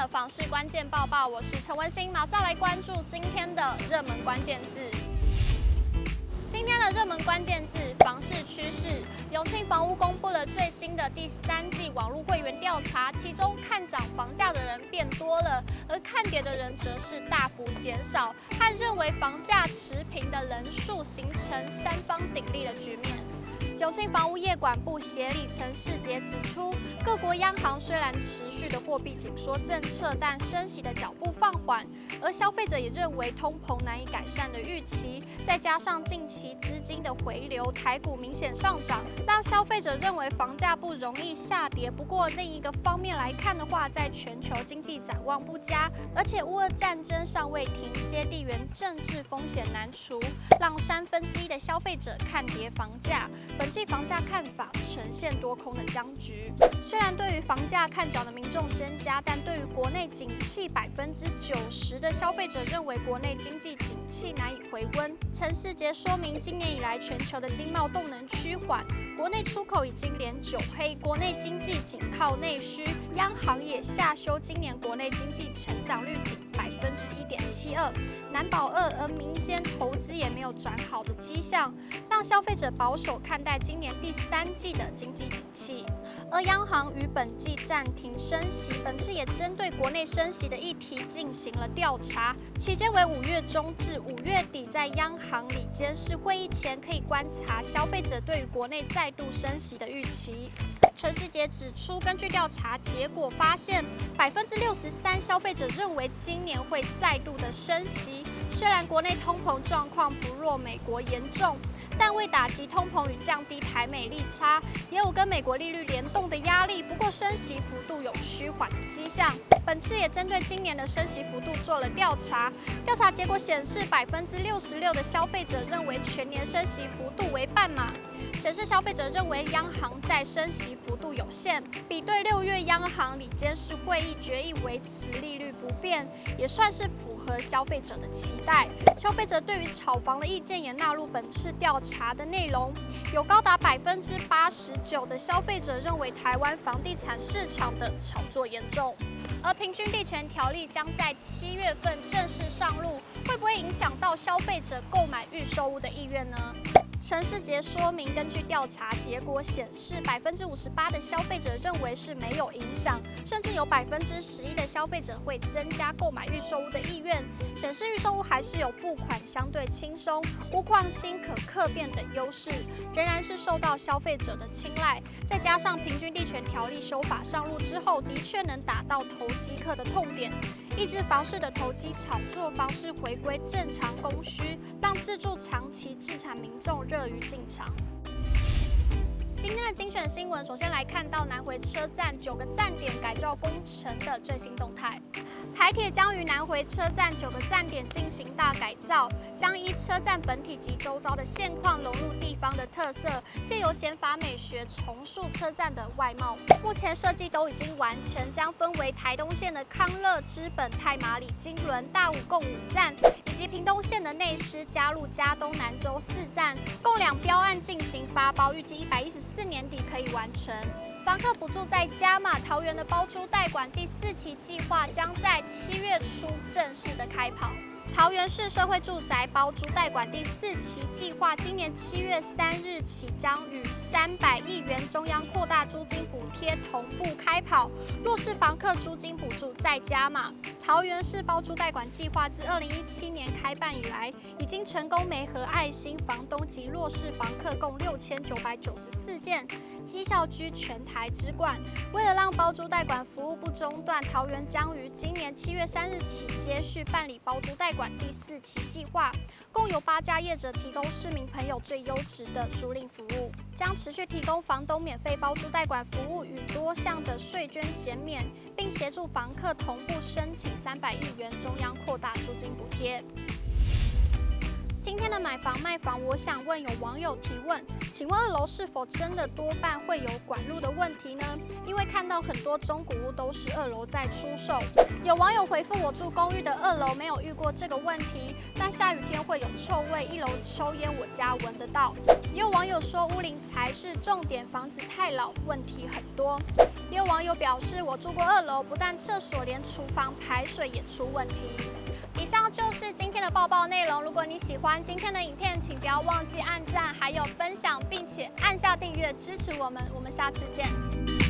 的房市关键报报，我是陈文心，马上来关注今天的热门关键字。今天的热门关键字：房市趋势。永庆房屋公布了最新的第三季网络会员调查，其中看涨房价的人变多了，而看跌的人则是大幅减少，和认为房价持平的人数形成三方鼎立的局面。永庆房屋业管部协理陈世杰指出，各国央行虽然持续的货币紧缩政策，但升息的脚步放缓，而消费者也认为通膨难以改善的预期，再加上近期资金的回流，台股明显上涨，让消费者认为房价不容易下跌。不过另一个方面来看的话，在全球经济展望不佳，而且乌俄战争尚未停歇，地缘政治风险难除，让三分之一的消费者看跌房价。际房价看法呈现多空的僵局。虽然对于房价看涨的民众增加，但对于国内景气，百分之九十的消费者认为国内经济景气难以回温。陈世杰说明，今年以来全球的经贸动能趋缓，国内出口已经连九黑，国内经济仅靠内需。央行也下修今年国内经济成长率仅百分之一点七二，难保二，而民间投资也没有转好的迹象，消费者保守看待。今年第三季的经济景气，而央行于本季暂停升息，本次也针对国内升息的议题进行了调查，期间为五月中至五月底，在央行里监事会议前可以观察消费者对于国内再度升息的预期。陈世杰指出，根据调查结果发现，百分之六十三消费者认为今年会再度的升息，虽然国内通膨状况不若美国严重。但为打击通膨与降低台美利差，也有跟美国利率联动的压力。不过升息幅度有趋缓的迹象。本次也针对今年的升息幅度做了调查，调查结果显示，百分之六十六的消费者认为全年升息幅度为半码，显示消费者认为央行在升息幅度有限。比对六月央行理监事会议决议维持利率不变，也算是符合消费者的期待。消费者对于炒房的意见也纳入本次调查。查的内容有高达百分之八十九的消费者认为台湾房地产市场的炒作严重，而平均地权条例将在七月份正式上路，会不会影响到消费者购买预售屋的意愿呢？陈世杰说明，根据调查结果显示，百分之五十八的消费者认为是没有影响，甚至有百分之十一的消费者会增加购买预售屋的意愿，显示预售屋还是有付款相对轻松、屋况新、可客变等优势，仍然是受到消费者的青睐。再加上平均地权条例修法上路之后，的确能打到投机客的痛点。抑制房市的投机炒作，房市回归正常供需，自住长期置产民众热于进场。今天的精选新闻，首先来看到南回车站九个站点改造工程的最新动态。台铁将于南回车站九个站点进行大改造，将依车站本体及周遭的现况融入地方的特色，借由减法美学重塑车站的外貌。目前设计都已经完成，将分为台东线的康乐、知本、太麻里、金轮、大武共五站，及屏东县的内狮、加入加东、南州四站，共两标案进行发包，预计一百一十四年底可以完成。房客补助在加码，桃园的包租代管第四期计划将在七月初正式的开跑。桃园市社会住宅包租代管第四期计划，今年七月三日起将与三百亿元中央扩大租金补贴同步开跑。弱势房客租金补助再加码。桃园市包租代管计划自二零一七年开办以来，已经成功媒合爱心房东及弱势房客共六千九百九十四件，绩效居全台之冠。为了让包租代管服务不中断，桃园将于今年七月三日起接续办理包租代管。第四期计划，共有八家业者提供市民朋友最优质的租赁服务，将持续提供房东免费包租代管服务与多项的税捐减免，并协助房客同步申请三百亿元中央扩大租金补贴。今天的买房卖房，我想问有网友提问，请问二楼是否真的多半会有管路的问题呢？因为看到很多中古屋都是二楼在出售。有网友回复我住公寓的二楼没有遇过这个问题，但下雨天会有臭味，一楼抽烟我家闻得到。也有网友说屋龄才是重点，房子太老，问题很多。也有网友表示我住过二楼，不但厕所，连厨房排水也出问题。报报内容。如果你喜欢今天的影片，请不要忘记按赞，还有分享，并且按下订阅支持我们。我们下次见。